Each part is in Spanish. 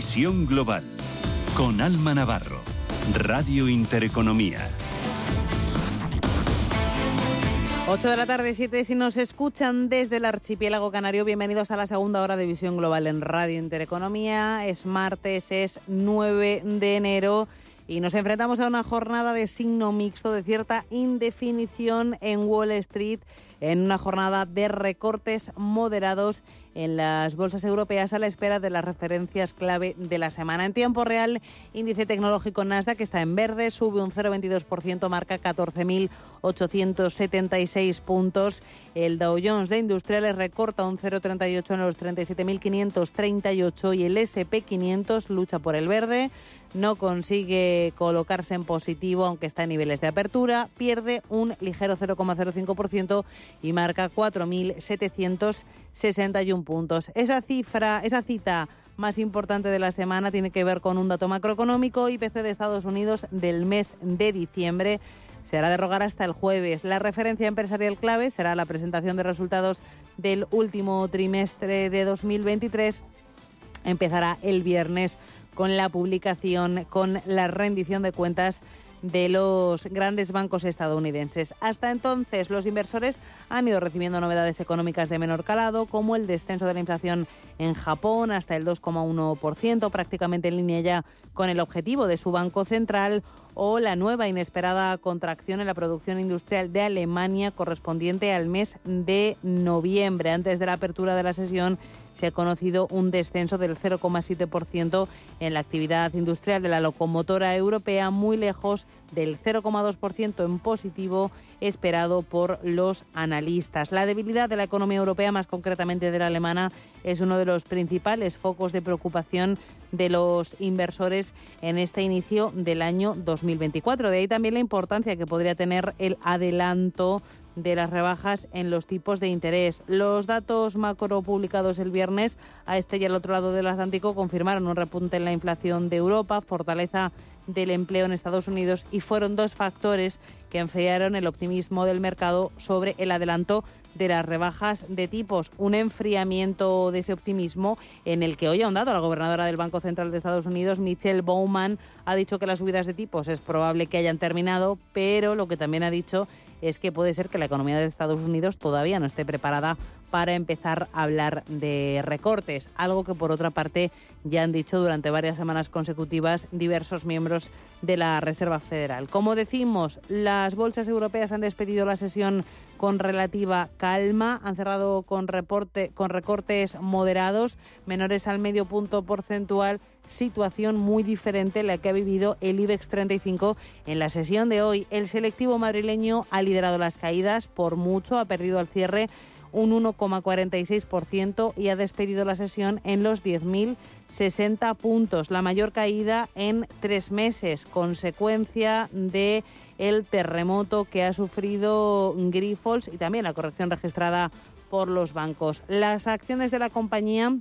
Visión Global con Alma Navarro, Radio Intereconomía. 8 de la tarde, 7 si nos escuchan desde el archipiélago canario, bienvenidos a la segunda hora de Visión Global en Radio Intereconomía. Es martes, es 9 de enero y nos enfrentamos a una jornada de signo mixto de cierta indefinición en Wall Street, en una jornada de recortes moderados en las bolsas europeas a la espera de las referencias clave de la semana. En tiempo real, índice tecnológico Nasdaq está en verde, sube un 0,22%, marca 14.876 puntos. El Dow Jones de Industriales recorta un 0,38 en los 37.538 y el SP500 lucha por el verde. No consigue colocarse en positivo, aunque está en niveles de apertura. Pierde un ligero 0,05% y marca 4.761 puntos. Esa cifra, esa cita más importante de la semana tiene que ver con un dato macroeconómico, IPC de Estados Unidos del mes de diciembre. Se hará derogar hasta el jueves. La referencia empresarial clave será la presentación de resultados del último trimestre de 2023. Empezará el viernes con la publicación, con la rendición de cuentas de los grandes bancos estadounidenses. Hasta entonces, los inversores han ido recibiendo novedades económicas de menor calado, como el descenso de la inflación en Japón hasta el 2,1%, prácticamente en línea ya con el objetivo de su Banco Central, o la nueva inesperada contracción en la producción industrial de Alemania correspondiente al mes de noviembre. Antes de la apertura de la sesión se ha conocido un descenso del 0,7% en la actividad industrial de la locomotora europea, muy lejos del 0,2% en positivo esperado por los analistas. La debilidad de la economía europea, más concretamente de la alemana, es uno de los principales focos de preocupación de los inversores en este inicio del año 2024. De ahí también la importancia que podría tener el adelanto de las rebajas en los tipos de interés. Los datos macro publicados el viernes a este y al otro lado del Atlántico confirmaron un repunte en la inflación de Europa, fortaleza del empleo en Estados Unidos y fueron dos factores que enfriaron el optimismo del mercado sobre el adelanto de las rebajas de tipos, un enfriamiento de ese optimismo en el que hoy ha ahondado la gobernadora del Banco Central de Estados Unidos, Michelle Bowman, ha dicho que las subidas de tipos es probable que hayan terminado, pero lo que también ha dicho es que puede ser que la economía de Estados Unidos todavía no esté preparada para empezar a hablar de recortes, algo que por otra parte ya han dicho durante varias semanas consecutivas diversos miembros de la Reserva Federal. Como decimos, las bolsas europeas han despedido la sesión con relativa calma, han cerrado con, reporte, con recortes moderados, menores al medio punto porcentual situación muy diferente la que ha vivido el IBEX 35 en la sesión de hoy. El selectivo madrileño ha liderado las caídas por mucho, ha perdido al cierre un 1,46% y ha despedido la sesión en los 10.060 puntos, la mayor caída en tres meses, consecuencia de el terremoto que ha sufrido Grifols y también la corrección registrada por los bancos. Las acciones de la compañía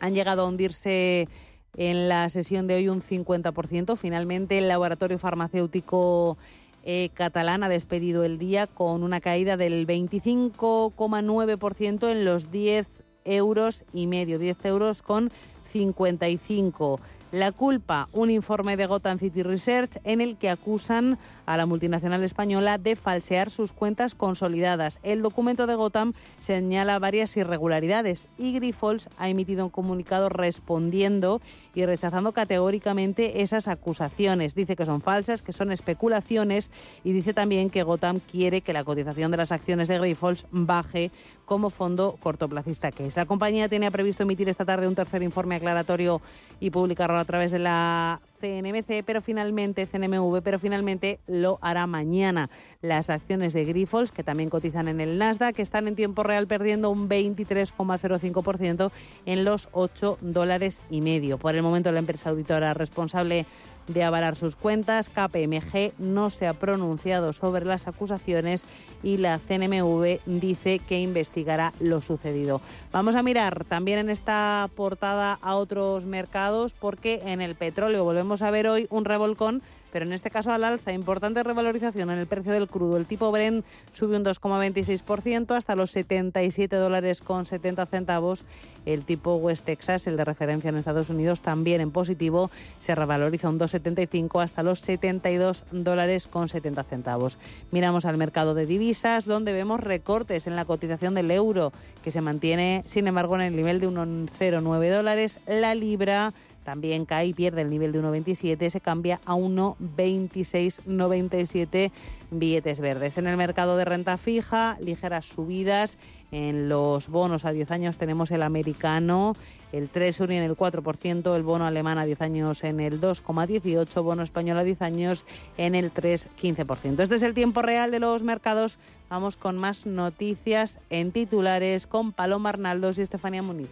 han llegado a hundirse en la sesión de hoy un 50%. Finalmente, el laboratorio farmacéutico eh, catalán ha despedido el día con una caída del 25,9% en los 10 euros y medio, 10 euros con 55. La culpa, un informe de Gotham City Research en el que acusan a la multinacional española de falsear sus cuentas consolidadas. El documento de Gotham señala varias irregularidades y Grifols ha emitido un comunicado respondiendo y rechazando categóricamente esas acusaciones. Dice que son falsas, que son especulaciones y dice también que Gotham quiere que la cotización de las acciones de Grifols baje como fondo cortoplacista que es. La compañía tenía previsto emitir esta tarde un tercer informe aclaratorio y publicarlo a través de la CNMC, pero finalmente, CNMV, pero finalmente lo hará mañana. Las acciones de Grifols, que también cotizan en el Nasdaq, que están en tiempo real perdiendo un 23,05% en los 8 dólares y medio. Por el momento, la empresa auditora responsable de avalar sus cuentas. KPMG no se ha pronunciado sobre las acusaciones y la CNMV dice que investigará lo sucedido. Vamos a mirar también en esta portada a otros mercados porque en el petróleo volvemos a ver hoy un revolcón pero en este caso al alza. Importante revalorización en el precio del crudo. El tipo Brent sube un 2,26% hasta los 77 dólares con 70 centavos. El tipo West Texas, el de referencia en Estados Unidos, también en positivo, se revaloriza un 2,75 hasta los 72 dólares con 70 centavos. Miramos al mercado de divisas, donde vemos recortes en la cotización del euro, que se mantiene, sin embargo, en el nivel de 1,09 dólares. La libra también cae y pierde el nivel de 1,27, se cambia a 1,2697 billetes verdes. En el mercado de renta fija, ligeras subidas. En los bonos a 10 años tenemos el americano, el Treasury en el 4%, el bono alemán a 10 años en el 2,18%, bono español a 10 años en el 3,15%. Este es el tiempo real de los mercados. Vamos con más noticias en titulares con Paloma Arnaldos y Estefanía Muniz.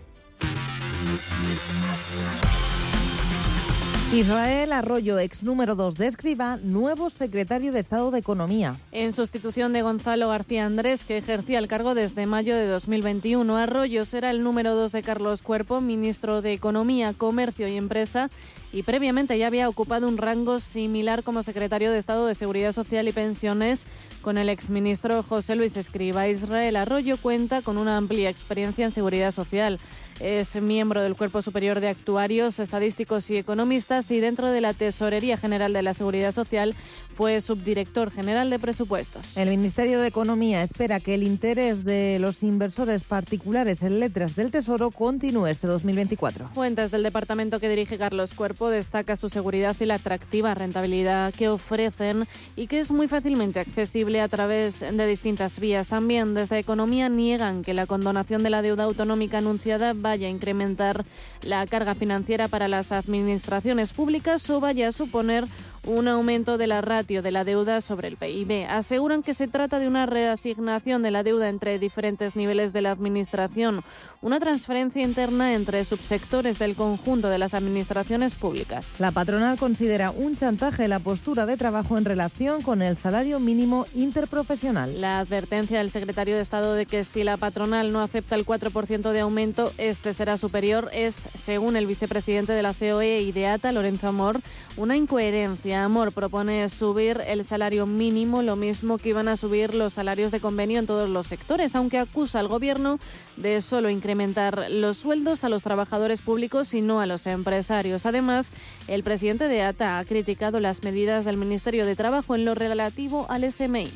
Israel Arroyo, ex número 2 de Escriba, nuevo secretario de Estado de Economía. En sustitución de Gonzalo García Andrés, que ejercía el cargo desde mayo de 2021, Arroyo será el número 2 de Carlos Cuerpo, ministro de Economía, Comercio y Empresa, y previamente ya había ocupado un rango similar como secretario de Estado de Seguridad Social y Pensiones con el exministro José Luis Escriba. Israel Arroyo cuenta con una amplia experiencia en seguridad social. Es miembro del Cuerpo Superior de Actuarios, Estadísticos y Economistas y dentro de la Tesorería General de la Seguridad Social fue subdirector general de presupuestos. El Ministerio de Economía espera que el interés de los inversores particulares en letras del Tesoro continúe este 2024. Fuentes del departamento que dirige Carlos Cuerpo destaca su seguridad y la atractiva rentabilidad que ofrecen y que es muy fácilmente accesible a través de distintas vías. También desde Economía niegan que la condonación de la deuda autonómica anunciada vaya a incrementar la carga financiera para las administraciones públicas o vaya a suponer un aumento de la ratio de la deuda sobre el PIB. Aseguran que se trata de una reasignación de la deuda entre diferentes niveles de la Administración, una transferencia interna entre subsectores del conjunto de las administraciones públicas. La patronal considera un chantaje la postura de trabajo en relación con el salario mínimo interprofesional. La advertencia del secretario de Estado de que si la patronal no acepta el 4% de aumento, este será superior es, según el vicepresidente de la COE y de ATA, Lorenzo Amor, una incoherencia. Amor propone subir el salario mínimo, lo mismo que iban a subir los salarios de convenio en todos los sectores, aunque acusa al gobierno de solo incrementar los sueldos a los trabajadores públicos y no a los empresarios. Además, el presidente de ATA ha criticado las medidas del Ministerio de Trabajo en lo relativo al SMI.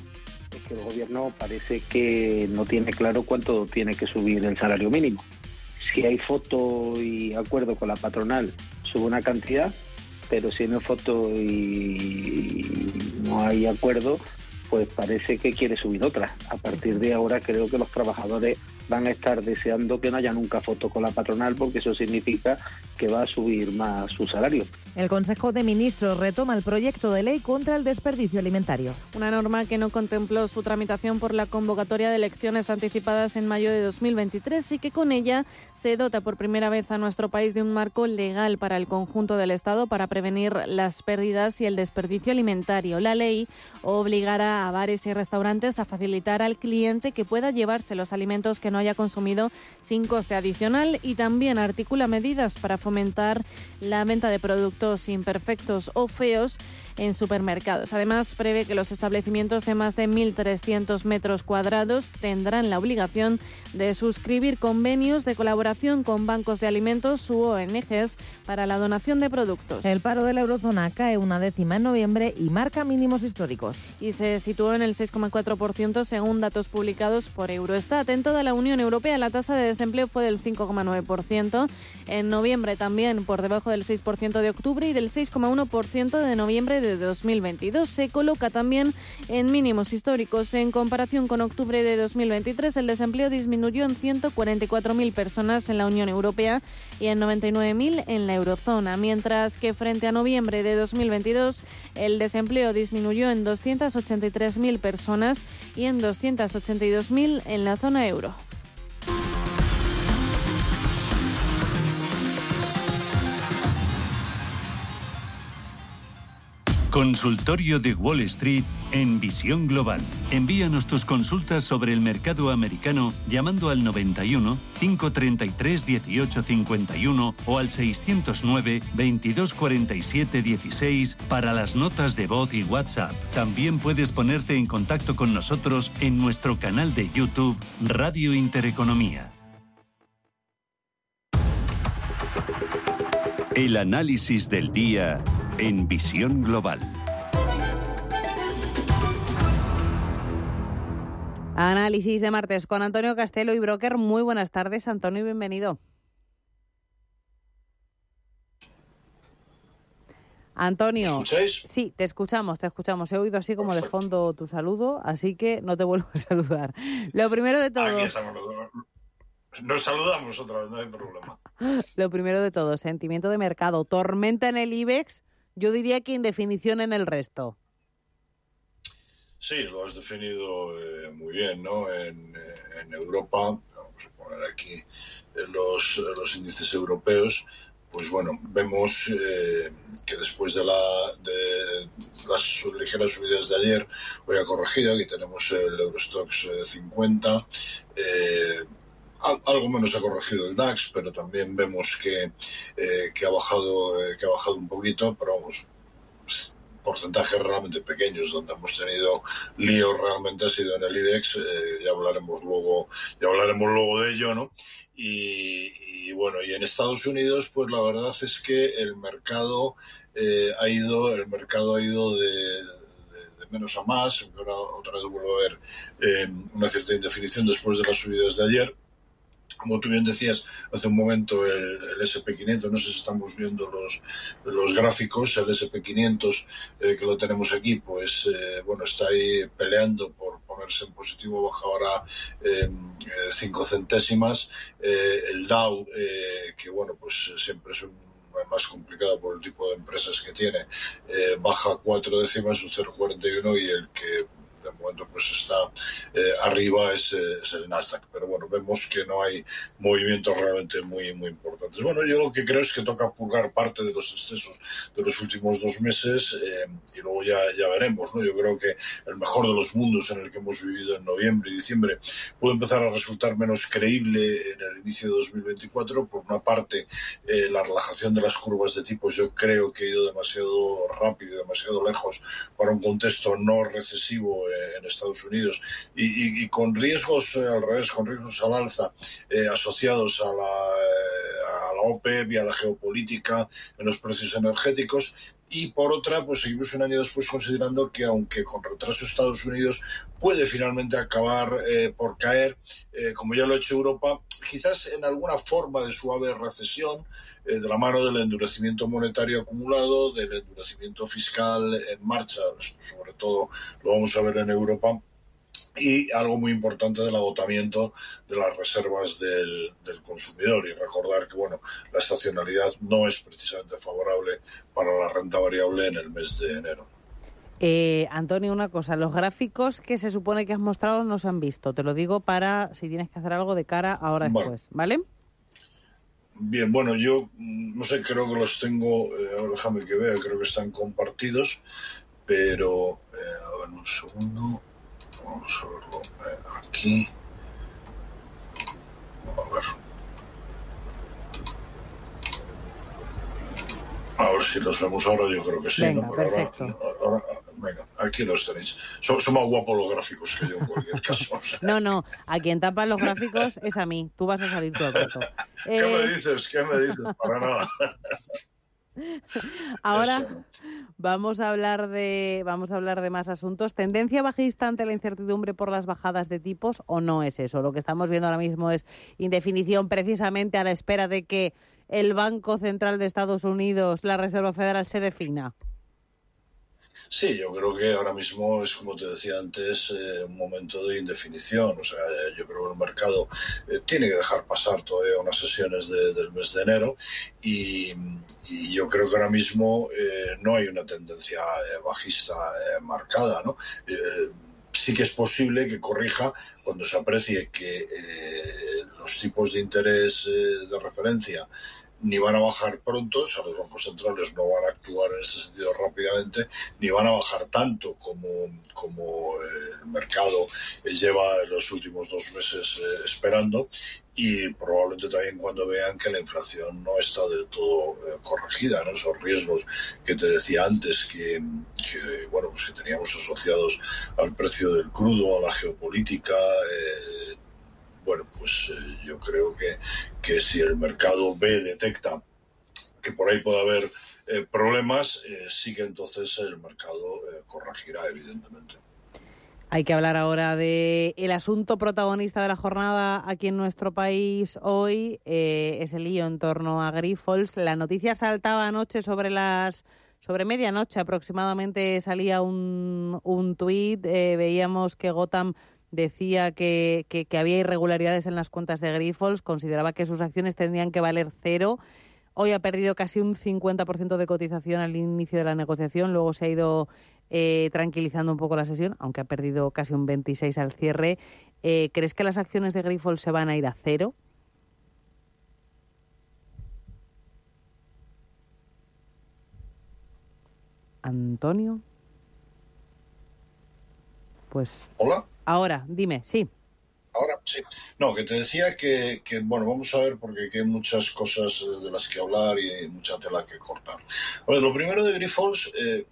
El gobierno parece que no tiene claro cuánto tiene que subir el salario mínimo. Si hay foto y acuerdo con la patronal, sube una cantidad, pero si no foto y no hay acuerdo, pues parece que quiere subir otra. A partir de ahora creo que los trabajadores van a estar deseando que no haya nunca foto con la patronal porque eso significa que va a subir más su salario. El Consejo de Ministros retoma el proyecto de ley contra el desperdicio alimentario. Una norma que no contempló su tramitación por la convocatoria de elecciones anticipadas en mayo de 2023 y que con ella se dota por primera vez a nuestro país de un marco legal para el conjunto del Estado para prevenir las pérdidas y el desperdicio alimentario. La ley obligará a bares y restaurantes a facilitar al cliente que pueda llevarse los alimentos que no haya consumido sin coste adicional y también articula medidas para fomentar la venta de productos imperfectos o feos en supermercados. Además, prevé que los establecimientos de más de 1.300 metros cuadrados tendrán la obligación de suscribir convenios de colaboración con bancos de alimentos u ONGs para la donación de productos. El paro de la eurozona cae una décima en noviembre y marca mínimos históricos. Y se situó en el 6,4% según datos publicados por Eurostat. En toda la Unión Europea la tasa de desempleo fue del 5,9%. En noviembre también por debajo del 6% de octubre y del 6,1% de noviembre de 2022. Se coloca también en mínimos históricos. En comparación con octubre de 2023, el desempleo disminuyó en 144.000 personas en la Unión Europea y en 99.000 en la eurozona, mientras que frente a noviembre de 2022, el desempleo disminuyó en 283.000 personas y en 282.000 en la zona euro. Consultorio de Wall Street en Visión Global. Envíanos tus consultas sobre el mercado americano llamando al 91 533 1851 o al 609 2247 16 para las notas de voz y WhatsApp. También puedes ponerte en contacto con nosotros en nuestro canal de YouTube Radio Intereconomía. El análisis del día en Visión Global. Análisis de martes con Antonio Castelo y Broker. Muy buenas tardes, Antonio, y bienvenido. Antonio. ¿Me escucháis? Sí, te escuchamos, te escuchamos. He oído así como de fondo tu saludo, así que no te vuelvo a saludar. Lo primero de todo. Aquí estamos los dos. Nos saludamos otra vez, no hay problema. Lo primero de todo, sentimiento de mercado. Tormenta en el IBEX, yo diría que indefinición en el resto. Sí, lo has definido eh, muy bien, ¿no? En, eh, en, Europa, vamos a poner aquí eh, los, los índices europeos, pues bueno, vemos eh, que después de, la, de las ligeras subidas de ayer, hoy ha corregido, aquí tenemos el Eurostox 50, eh, algo menos ha corregido el DAX, pero también vemos que, eh, que, ha, bajado, eh, que ha bajado un poquito, pero vamos, porcentajes realmente pequeños donde hemos tenido líos realmente ha sido en el IDEX, eh, ya hablaremos luego, ya hablaremos luego de ello, ¿no? Y, y, bueno, y en Estados Unidos, pues la verdad es que el mercado eh, ha ido, el mercado ha ido de, menos a más, otra vez vuelvo a ver eh, una cierta indefinición después de las subidas de ayer como tú bien decías hace un momento, el, el SP500, no sé si estamos viendo los, los gráficos, el SP500 eh, que lo tenemos aquí, pues eh, bueno, está ahí peleando por ponerse en positivo, baja ahora eh, cinco centésimas. el Dow, que bueno, pues siempre es un más complicado por el tipo de empresas que tiene, baja cuatro décimas, un 0,41 y el que momento pues está eh, arriba es, el Nasdaq. Pero bueno, vemos que no hay movimientos realmente muy, muy importantes. Bueno, yo lo que creo es que toca purgar parte de los excesos de los últimos dos meses eh, y luego ya, ya veremos. ¿no? Yo creo que el mejor de los mundos en el que hemos vivido en noviembre y diciembre puede empezar a resultar menos creíble en el inicio de 2024. Por una parte, eh, la relajación de las curvas de tipos yo creo que ha ido demasiado rápido, demasiado lejos para un contexto no recesivo en Estados Unidos y, con riesgos eh, al revés, con riesgos al alza eh, asociados a la, eh, a OPEP y a la geopolítica en los precios energéticos. Y por otra, pues seguimos un año después considerando que aunque con retraso Estados Unidos puede finalmente acabar por caer, como ya lo ha hecho Europa, quizás en alguna forma de suave recesión, eh, de la mano del endurecimiento monetario acumulado, del endurecimiento fiscal en marcha, sobre todo lo vamos a ver en Europa, y algo muy importante del agotamiento de las reservas del, del, consumidor y recordar que bueno la estacionalidad no es precisamente favorable para la renta variable en el mes de enero. Eh, Antonio, una cosa, los gráficos que se supone que has mostrado no se han visto. Te lo digo para si tienes que hacer algo de cara ahora Vale. después, ¿vale? Bien, bueno, yo no sé, creo que los tengo, eh, déjame que vea, creo que están compartidos, pero eh, a ver un segundo. Vamos a verlo eh, aquí. A ver. A ver si los vemos ahora, yo creo que sí, Venga, ¿no? Pero perfecto. ahora, ahora, venga, aquí los tenéis. Son, son, más guapos los gráficos que yo en cualquier caso. O sea. No, no, a quien tapa los gráficos es a mí. Tú vas a salir todo el rato. ¿Qué Eh, me dices? ¿Qué me dices? Para nada. ahora Eso. vamos a hablar de vamos a hablar de más asuntos. ¿Tendencia bajista ante la incertidumbre por las bajadas de tipos o no es eso? Lo que estamos viendo ahora mismo es indefinición precisamente a la espera de que el Banco Central de Estados Unidos, la Reserva Federal, se defina. Sí, yo creo que ahora mismo es, como te decía antes, eh, un momento de indefinición. O sea, eh, yo creo que el mercado eh, tiene que dejar pasar todavía unas sesiones de, del mes de enero y, yo creo que ahora mismo no hay una tendencia bajista marcada, ¿no? sí que es posible que corrija cuando se aprecie que los tipos de interés de referencia ni van a bajar pronto, o sea, los bancos centrales no van a actuar en ese sentido rápidamente, ni van a bajar tanto como, como el mercado lleva en los últimos dos meses eh, esperando. Y probablemente también cuando vean que la inflación no está del todo eh, corregida, esos riesgos que te decía antes que, bueno pues que teníamos asociados al precio del crudo, a la geopolítica, eh, bueno, pues eh, yo creo que, que si el mercado B detecta que por ahí puede haber eh, problemas, eh, sí que entonces el mercado corregirá, evidentemente. Hay que hablar ahora de el asunto protagonista de la jornada aquí en nuestro país hoy, es el lío en torno a Grifols. La noticia saltaba anoche sobre las sobre medianoche aproximadamente salía un, un tuit, veíamos que Gotham decía que, que, había irregularidades en las cuentas de Grifols, consideraba que sus acciones tendrían que valer cero. Hoy ha perdido casi un 50% de cotización al inicio de la negociación, luego se ha ido eh, tranquilizando un poco la sesión, aunque ha perdido casi un 26 al cierre. Eh, ¿Crees que las acciones de Grifols se van a ir a cero? Antonio. Pues. Hola. Ahora, dime, sí. Ahora sí. No, que te decía que, bueno, vamos a ver porque hay muchas cosas de las que hablar y mucha tela que cortar. Bueno, lo primero de Grifols, eh,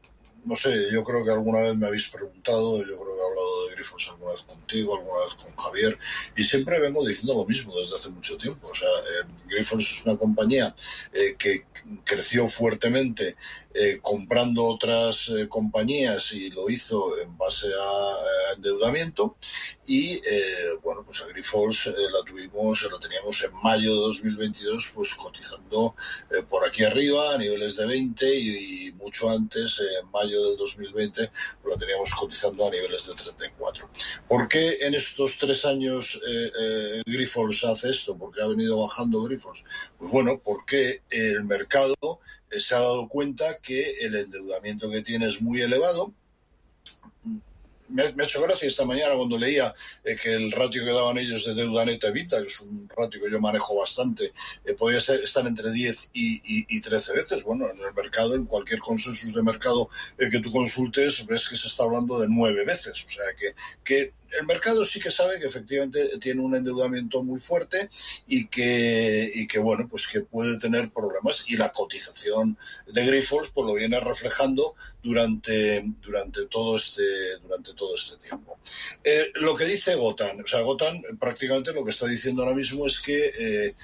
no sé, yo creo que alguna vez me habéis preguntado, yo creo que he hablado de Grifols alguna vez contigo, alguna vez con Javier, y siempre vengo diciendo lo mismo desde hace mucho tiempo. O sea, eh, Grifols es una compañía eh, que creció fuertemente eh, comprando otras eh, compañías y lo hizo en base a, endeudamiento. Y eh, bueno, pues Agrifols la tuvimos, la teníamos en mayo de 2022, pues cotizando por aquí arriba a niveles de 20 y, mucho antes, en mayo del 2020, pues la teníamos cotizando a niveles de 34. ¿Por qué en estos tres años Grifols hace esto? ¿Por qué ha venido bajando Grifols? Pues bueno, porque el mercado se ha dado cuenta que el endeudamiento que tiene es muy elevado. Me ha, hecho gracia esta mañana cuando leía eh, que el ratio que daban ellos de deuda neta evita, que es un ratio que yo manejo bastante, eh, podría ser, estar entre 10 y, 13 veces. Bueno, en el mercado, en cualquier consenso de mercado eh, que tú consultes, ves que se está hablando de 9 veces. O sea, que, que el mercado sí que sabe que efectivamente tiene un endeudamiento muy fuerte y que, y que bueno, pues que puede tener problemas y la cotización de Grifols pues lo viene reflejando durante, durante, todo, este, durante todo este tiempo. Eh, lo que dice Gotan, o sea, Gotan prácticamente lo que está diciendo ahora mismo es que eh, eh,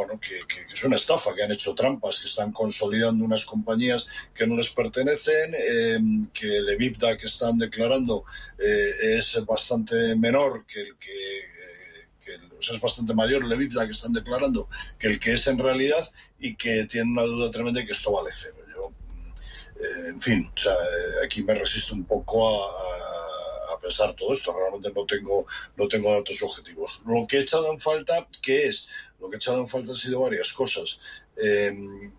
bueno, que, es una estafa, que han hecho trampas, que están consolidando unas compañías que no les pertenecen, em, que el EBITDA que están declarando eh, es bastante menor que el que, eh, es bastante mayor el EBITDA que están declarando que el que es en realidad y que tienen una duda tremenda de que esto vale cero. Yo, eh, en fin, o sea, aquí me resisto un poco a, a pensar todo esto. Realmente no tengo, no tengo datos objetivos. Lo que he echado en falta, que es lo que he echado en falta han sido varias cosas. Em,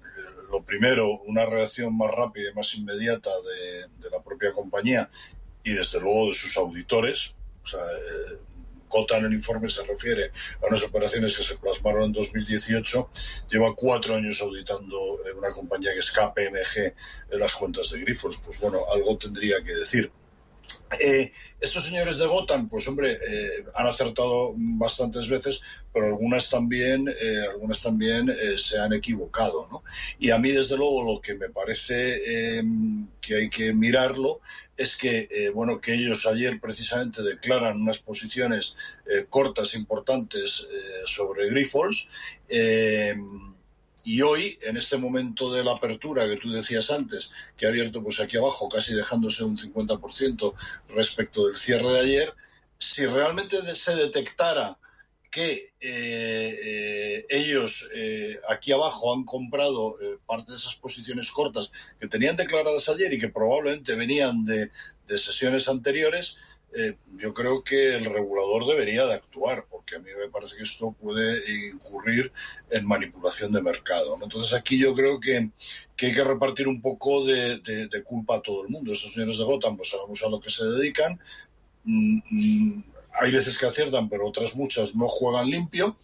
lo primero, una reacción más rápida y más inmediata de, la propia compañía y desde luego de sus auditores. O sea, eh, en el informe se refiere a unas operaciones que se plasmaron en 2018. Lleva cuatro años auditando eh, una compañía que es KPMG en las cuentas de Grifos. Pues bueno, algo tendría que decir. Eh, estos señores de Gotham, pues hombre, eh, han acertado bastantes veces, pero algunas también, eh, algunas también se han equivocado, ¿no? Y a mí, desde luego, lo que me parece em, que hay que mirarlo es que, bueno, que ellos ayer precisamente declaran unas posiciones cortas importantes sobre Grifols em, y hoy, en este momento de la apertura que tú decías antes, que ha abierto pues aquí abajo, casi dejándose un 50% respecto del cierre de ayer, si realmente se detectara que eh, eh, ellos eh, aquí abajo han comprado parte de esas posiciones cortas que tenían declaradas ayer y que probablemente venían de, de sesiones anteriores, eh, yo creo que el regulador debería de actuar, porque a mí me parece que esto puede incurrir en manipulación de mercado. Entonces aquí yo creo que, hay que repartir un poco de, culpa a todo el mundo. Estos señores de Gotham, pues sabemos a lo que se dedican. Mm, mm, hay veces que aciertan, pero otras muchas no juegan limpio.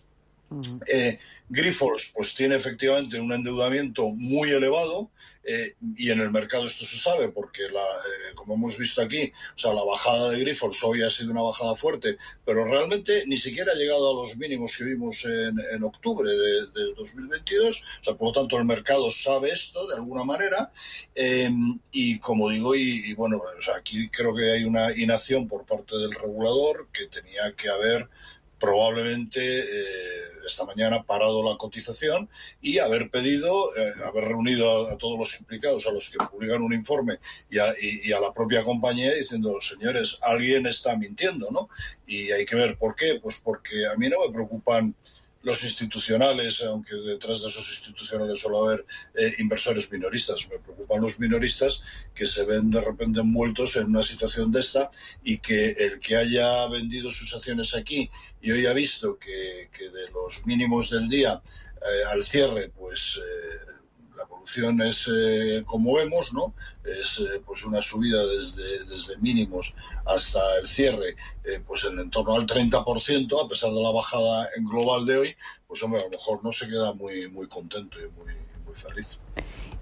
Eh, Grifols pues tiene efectivamente un endeudamiento muy elevado eh, y en el mercado esto se sabe porque la, eh, como hemos visto aquí, o sea, la bajada de Grifols hoy ha sido una bajada fuerte, pero realmente ni siquiera ha llegado a los mínimos que vimos en, octubre de, 2022, o sea, por lo tanto el mercado sabe esto de alguna manera. Y como digo, y, bueno, aquí creo que hay una inacción por parte del regulador que tenía que haber probablemente eh, esta mañana parado la cotización y haber pedido, eh, haber reunido a, todos los implicados, a los que publican un informe y a, y a, la propia compañía diciendo, señores, alguien está mintiendo, ¿no? Y hay que ver por qué. Pues porque a mí no me preocupan los institucionales, aunque detrás de esos institucionales suele haber eh, inversores minoristas. Me preocupan los minoristas que se ven de repente envueltos en una situación de esta y que el que haya vendido sus acciones aquí y hoy ha visto que, de los mínimos del día eh, al cierre, pues eh, es eh, como vemos, ¿no? Es eh, pues una subida desde, desde mínimos hasta el cierre, eh, pues en, en torno al 30%, a pesar de la bajada en global de hoy, pues hombre, a lo mejor no se queda muy, muy contento y muy, muy feliz.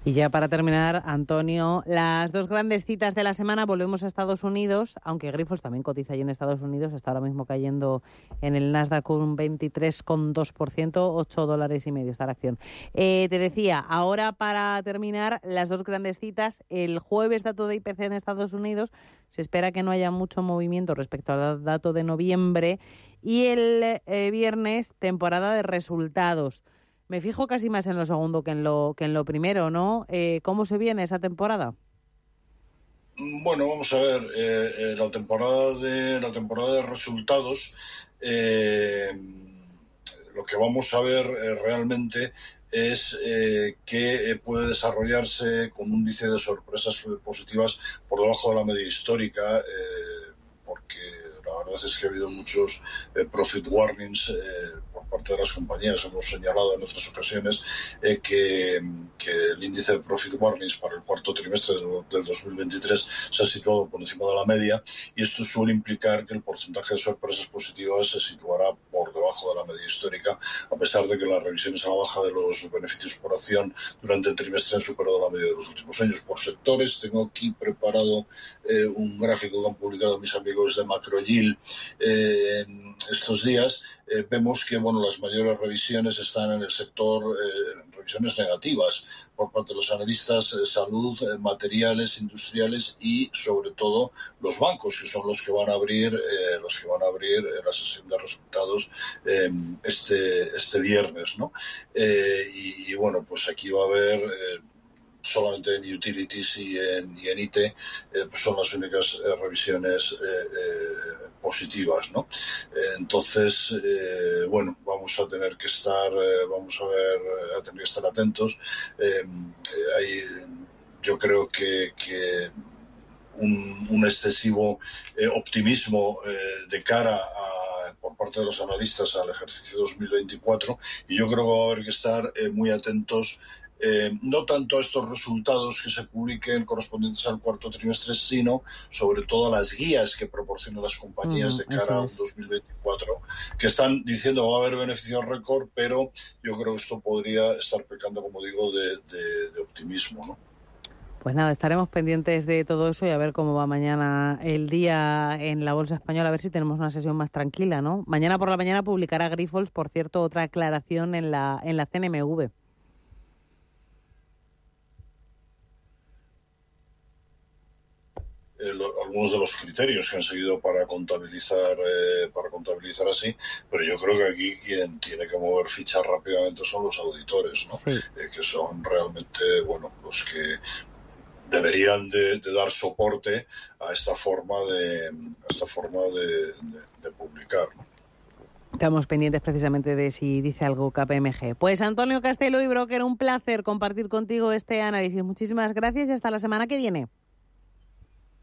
Y ya para terminar, Antonio, las dos grandes citas de la semana, volvemos a Estados Unidos, aunque Grifos también cotiza allí en Estados Unidos, está ahora mismo cayendo en el Nasdaq un 23,2%, 8 dólares y medio esta acción. Eh, te decía, ahora para terminar, las dos grandes citas, el jueves dato de IPC en Estados Unidos, se espera que no haya mucho movimiento respecto al dato de noviembre, y el eh, viernes, temporada de resultados. Me fijo casi más en lo segundo que en lo, que en lo primero, ¿no? Eh, ¿Cómo se viene esa temporada? Bueno, vamos a ver, eh, eh, la temporada de la temporada de resultados, lo que vamos a ver realmente es que puede desarrollarse con un índice de sorpresas positivas por debajo de la media histórica, porque la verdad es que ha habido muchos profit warnings parte de las compañías hemos señalado en otras ocasiones eh, que, el índice de profit warnings para el cuarto trimestre del, 2023 se ha situado por encima de la media y esto suele implicar que el porcentaje de sorpresas positivas se situará por debajo de la media histórica, a pesar de que las revisiones a la baja de los beneficios por acción durante el trimestre han superado la media de los últimos años. Por sectores, tengo aquí preparado eh, un gráfico que han publicado mis amigos de MacroYield eh, estos días eh, vemos que bueno, las mayores revisiones están en el sector, eh, revisiones negativas por parte de los analistas, salud, materiales, industriales y sobre todo los bancos, que son los que van a abrir, los que van a abrir la sesión de resultados este, este viernes. ¿no? Y, y, bueno, pues aquí va a haber solamente en utilities y en, y en IT eh, pues son las únicas eh, revisiones eh, positivas, ¿no? entonces, bueno, vamos a tener que estar, vamos a ver, a tener que estar atentos. hay, yo creo que, un, excesivo optimismo de cara a, por parte de los analistas al ejercicio 2024 y yo creo que va a haber que estar muy atentos eh, no tanto a estos resultados que se publiquen correspondientes al cuarto trimestre, sino sobre todo a las guías que proporcionan las compañías de cara al 2024, que están diciendo que va a haber beneficios récord, pero yo creo que esto podría estar pecando, como digo, de, optimismo. ¿no? Pues nada, estaremos pendientes de todo eso y a ver cómo va mañana el día en la Bolsa Española, a ver si tenemos una sesión más tranquila, ¿no? Mañana por la mañana publicará Grifols, por cierto, otra aclaración en la, en la CNMV. Algunos de los criterios que han seguido para contabilizar eh, para contabilizar así pero yo creo que aquí quien tiene que mover fichas rápidamente son los auditores ¿no? Eh, que son realmente bueno los que deberían de, dar soporte a esta forma de esta forma de, publicar Estamos pendientes precisamente de si dice algo KPMG. Pues Antonio Castelo y Broker, un placer compartir contigo este análisis. Muchísimas gracias y hasta la semana que viene.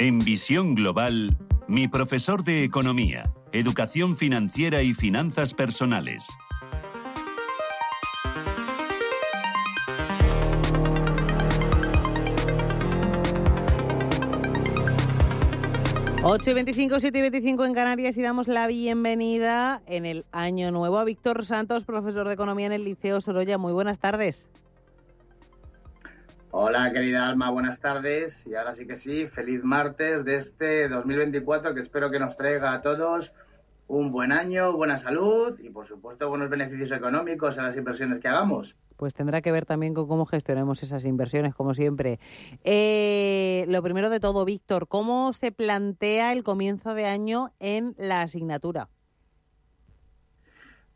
En Visión Global, mi profesor de Economía, Educación Financiera y Finanzas Personales. Ocho y 25, 7 y 25 en Canarias y damos la bienvenida en el año nuevo a Víctor Santos, profesor de Economía en el Liceo Sorolla. Muy buenas tardes. Hola, querida Alma, buenas tardes. Y ahora sí que sí, feliz martes de este 2024 que espero que nos traiga a todos un buen año, buena salud y, por supuesto, buenos beneficios económicos en las inversiones que hagamos. Pues tendrá que ver también con cómo gestionemos esas inversiones, como siempre. Eh, lo primero de todo, Víctor, ¿cómo se plantea el comienzo de año en la asignatura?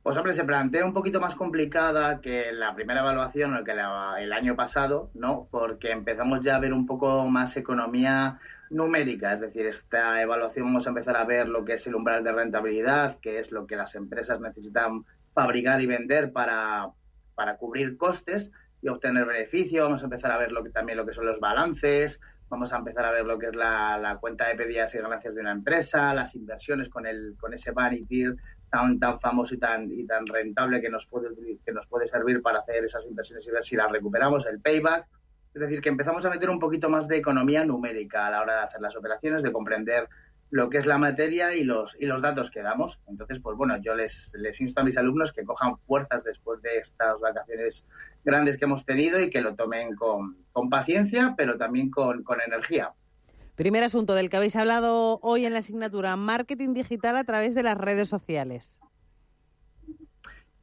Pues hombre, se plantea un poquito más complicada que la primera evaluación o que el año pasado, ¿no? Porque empezamos ya a ver un poco más economía numérica, es decir, esta evaluación vamos a empezar a ver lo que es el umbral de rentabilidad, que es lo que las empresas necesitan fabricar y vender para, para cubrir costes y obtener beneficio, vamos a empezar a ver lo que, también lo que son los balances, vamos a empezar a ver lo que es la, la cuenta de pérdidas y ganancias de una empresa, las inversiones con, el, con ese vanity tan, tan famoso y tan, y tan rentable que nos, puede, que nos puede servir para hacer esas inversiones y ver si las recuperamos, el payback. Es decir, que empezamos a meter un poquito más de economía numérica a la hora de hacer las operaciones, de comprender lo que es la materia y los, y los datos que damos. Entonces, pues bueno, yo les, les insto a mis alumnos que cojan fuerzas después de estas vacaciones grandes que hemos tenido y que lo tomen con, con paciencia, pero también con, con energía. Primer asunto del que habéis hablado hoy en la asignatura, marketing digital a través de las redes sociales.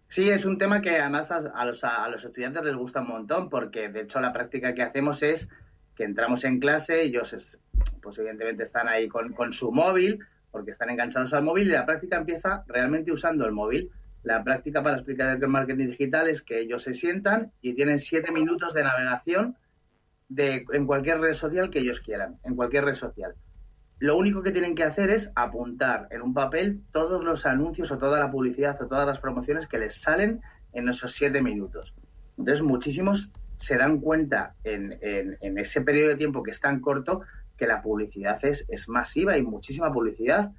Sí, es un tema que además a, los, a, los, estudiantes les gusta un montón porque de hecho la práctica que hacemos es que entramos en clase, ellos pues evidentemente están ahí con, con su móvil porque están enganchados al móvil y la práctica empieza realmente usando el móvil. La práctica para explicar el marketing digital es que ellos se sientan y tienen siete minutos de navegación de, en cualquier red social que ellos quieran, en cualquier red social. Lo único que tienen que hacer es apuntar en un papel todos los anuncios o toda la publicidad o todas las promociones que les salen en esos siete minutos. Entonces, muchísimos se dan cuenta en, en, ese periodo de tiempo que es tan corto que la publicidad es, es masiva y muchísima publicidad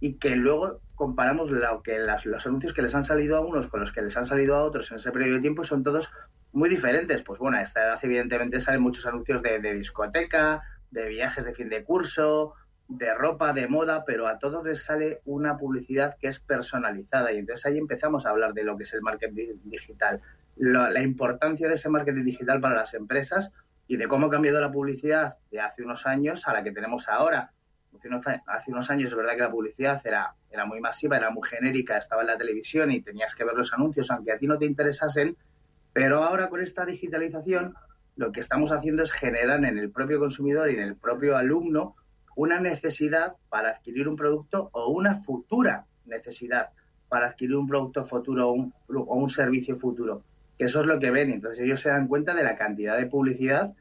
y que luego comparamos lo que los anuncios que les han salido a unos con los que les han salido a otros en ese periodo de tiempo son todos muy diferentes. Pues bueno, a esta edad evidentemente salen muchos anuncios de, discoteca, de viajes de fin de curso, de ropa, de moda, pero a todos les sale una publicidad que es personalizada y entonces ahí empezamos a hablar de lo que es el marketing digital, la, importancia de ese marketing digital para las empresas y de cómo ha cambiado la publicidad de hace unos años a la que tenemos ahora. Hace unos, hace unos años es verdad que la publicidad era, era muy masiva, era muy genérica, estaba en la televisión y tenías que ver los anuncios, aunque a ti no te interesasen, pero ahora con esta digitalización lo que estamos haciendo es generar en el propio consumidor y en el propio alumno una necesidad para adquirir un producto o una futura necesidad para adquirir un producto futuro o un, servicio futuro. Eso es lo que ven. Entonces ellos se dan cuenta de la cantidad de publicidad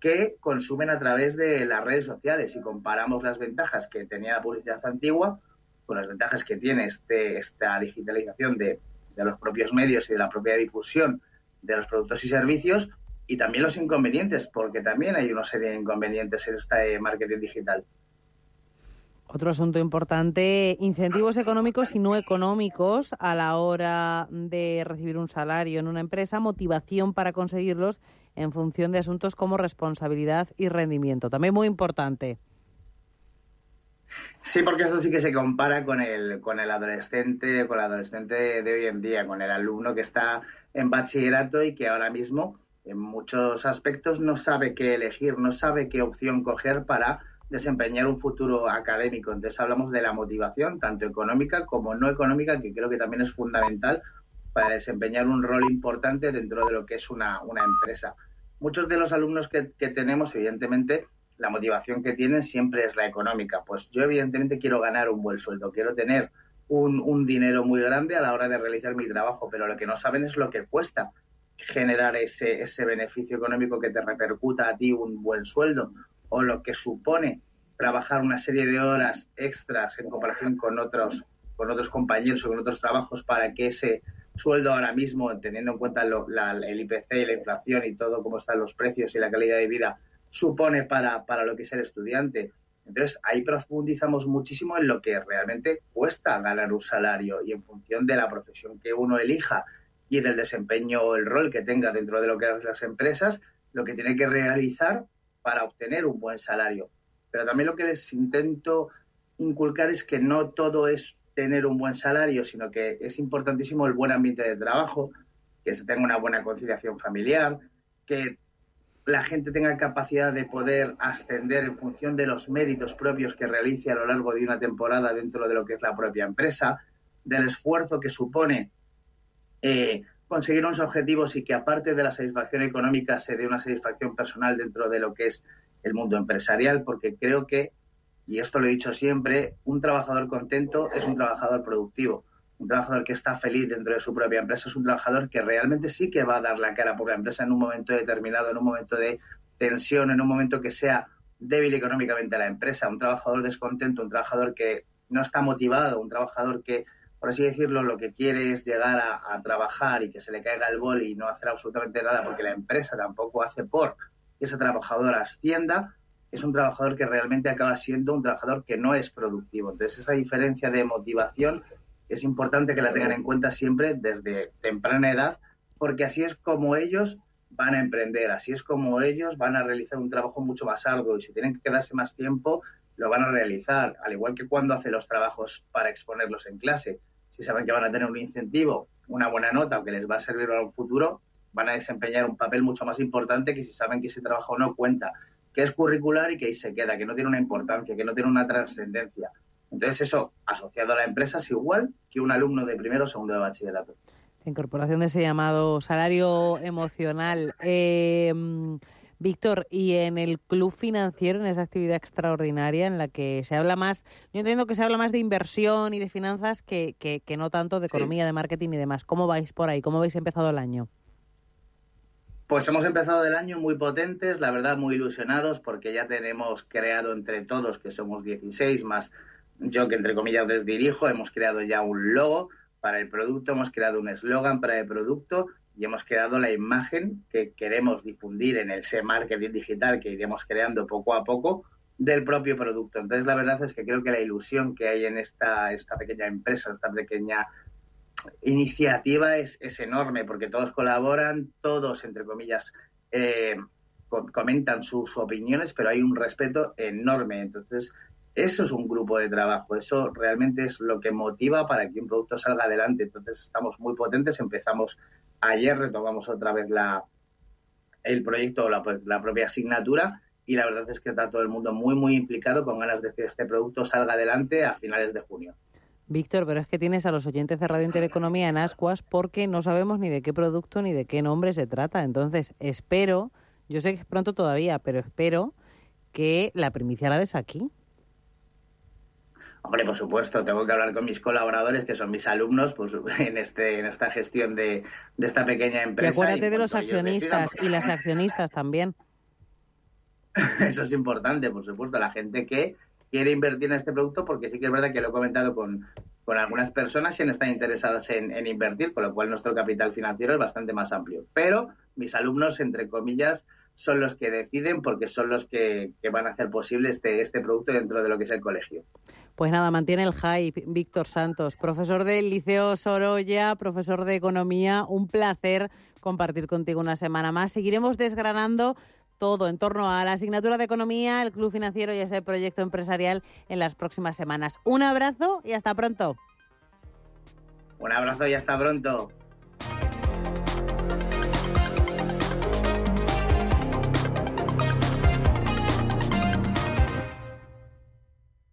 que consumen a través de las redes sociales. Si comparamos las ventajas que tenía la publicidad antigua con las ventajas que tiene este, esta digitalización de los propios medios y de la propia difusión de los productos y servicios y también los inconvenientes, porque también hay una serie de inconvenientes en este marketing digital. Otro asunto importante, incentivos económicos y no económicos a la hora de recibir un salario en una empresa, motivación para conseguirlos en función de asuntos como responsabilidad y rendimiento. También muy importante. Sí, porque esto sí que se compara con el, con el adolescente, con el adolescente de hoy en día, con el alumno que está en bachillerato y que ahora mismo en muchos aspectos no sabe qué elegir, no sabe qué opción coger para desempeñar un futuro académico. Entonces hablamos de la motivación, tanto económica como no económica, que creo que también es fundamental para desempeñar un rol importante dentro de lo que es una, una empresa. Muchos de los alumnos que, que tenemos, evidentemente, la motivación que tienen siempre es la económica. Pues yo evidentemente quiero ganar un buen sueldo, quiero tener un, un, dinero muy grande a la hora de realizar mi trabajo, pero lo que no saben es lo que cuesta generar ese, ese beneficio económico que te repercuta a ti un buen sueldo o lo que supone trabajar una serie de horas extras en comparación con otros, con otros compañeros o con otros trabajos para que ese sueldo ahora mismo, teniendo en cuenta lo, la, el IPC y la inflación y todo, cómo están los precios y la calidad de vida, supone para, para lo que es el estudiante. Entonces, ahí profundizamos muchísimo en lo que realmente cuesta ganar un salario y en función de la profesión que uno elija y del desempeño o el rol que tenga dentro de lo que las empresas, lo que tiene que realizar para obtener un buen salario. Pero también lo que les intento inculcar es que no todo es tener un buen salario, sino que es importantísimo el buen ambiente de trabajo, que se tenga una buena conciliación familiar, que la gente tenga capacidad de poder ascender en función de los méritos propios que realice a lo largo de una temporada dentro de lo que es la propia empresa, del esfuerzo que supone eh, conseguir unos objetivos y que aparte de la satisfacción económica se dé una satisfacción personal dentro de lo que es el mundo empresarial, porque creo que, y esto lo he dicho siempre, un trabajador contento es un trabajador productivo un trabajador que está feliz dentro de su propia empresa es un trabajador que realmente sí que va a dar la cara por la empresa en un momento determinado, en un momento de tensión, en un momento que sea débil económicamente la empresa, un trabajador descontento, un trabajador que no está motivado, un trabajador que, por así decirlo, lo que quiere es llegar a, a trabajar y que se le caiga el bol y no hacer absolutamente nada porque la empresa tampoco hace por que ese trabajador ascienda, es un trabajador que realmente acaba siendo un trabajador que no es productivo. Entonces, esa diferencia de motivación es importante que la tengan en cuenta siempre desde temprana edad, porque así es como ellos van a emprender, así es como ellos van a realizar un trabajo mucho más arduo y si tienen que quedarse más tiempo, lo van a realizar, al igual que cuando hacen los trabajos para exponerlos en clase. Si saben que van a tener un incentivo, una buena nota o que les va a servir para un futuro, van a desempeñar un papel mucho más importante que si saben que ese trabajo no cuenta, que es curricular y que ahí se queda, que no tiene una importancia, que no tiene una trascendencia. Entonces eso, asociado a la empresa, es igual que un alumno de primero o segundo de bachillerato. La incorporación de ese llamado salario emocional. Eh, Víctor, y en el club financiero, en esa actividad extraordinaria en la que se habla más, yo entiendo que se habla más de inversión y de finanzas que, que, que no tanto de economía, sí. de marketing y demás. ¿Cómo vais por ahí? ¿Cómo habéis empezado el año? Pues hemos empezado el año muy potentes, la verdad muy ilusionados porque ya tenemos creado entre todos, que somos 16 más yo que entre comillas les dirijo, hemos creado ya un logo para el producto, hemos creado un eslogan para el producto y hemos creado la imagen que queremos difundir en el marketing digital que iremos creando poco a poco del propio producto. Entonces, la verdad es que creo que la ilusión que hay en esta, esta pequeña empresa, esta pequeña iniciativa es, es enorme porque todos colaboran, todos, entre comillas, eh, comentan sus opiniones, pero hay un respeto enorme. Entonces, eso es un grupo de trabajo, eso realmente es lo que motiva para que un producto salga adelante. Entonces estamos muy potentes, empezamos ayer, retomamos otra vez la, el proyecto la, la propia asignatura y la verdad es que está todo el mundo muy, muy implicado con ganas de que este producto salga adelante a finales de junio. Víctor, pero es que tienes a los oyentes de Radio Intereconomía en ascuas porque no sabemos ni de qué producto ni de qué nombre se trata. Entonces, espero, yo sé que es pronto todavía, pero espero que la primicia la des aquí. Hombre, por supuesto, tengo que hablar con mis colaboradores, que son mis alumnos, pues en este en esta gestión de, de esta pequeña empresa. Y acuérdate y de los accionistas decidan, y las accionistas también. Eso es importante, por supuesto, la gente que quiere invertir en este producto, porque sí que es verdad que lo he comentado con, con algunas personas y están interesadas en, en invertir, con lo cual nuestro capital financiero es bastante más amplio. Pero mis alumnos, entre comillas, son los que deciden porque son los que, van a hacer posible este, este producto dentro de lo que es el colegio. Pues nada, mantiene el hype. Víctor Santos, profesor del Liceo Sorolla, profesor de Economía, un placer compartir contigo una semana más. Seguiremos desgranando todo en torno a la asignatura de Economía, el Club Financiero y ese proyecto empresarial en las próximas semanas. Un abrazo y hasta pronto. Un abrazo y hasta pronto.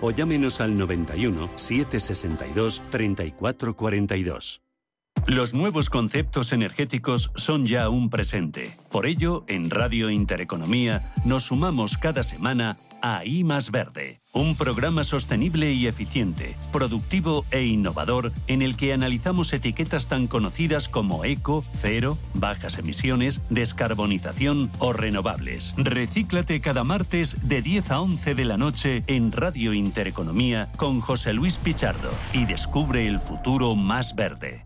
o llámenos al 91 762 3442. Los nuevos conceptos energéticos son ya un presente. Por ello, en Radio Intereconomía nos sumamos cada semana a más Verde, un programa sostenible y eficiente, productivo e innovador en el que analizamos etiquetas tan conocidas como eco, cero, bajas emisiones, descarbonización o renovables. Recíclate cada martes de 10 a 11 de la noche en Radio Intereconomía con José Luis Pichardo y descubre el futuro más verde.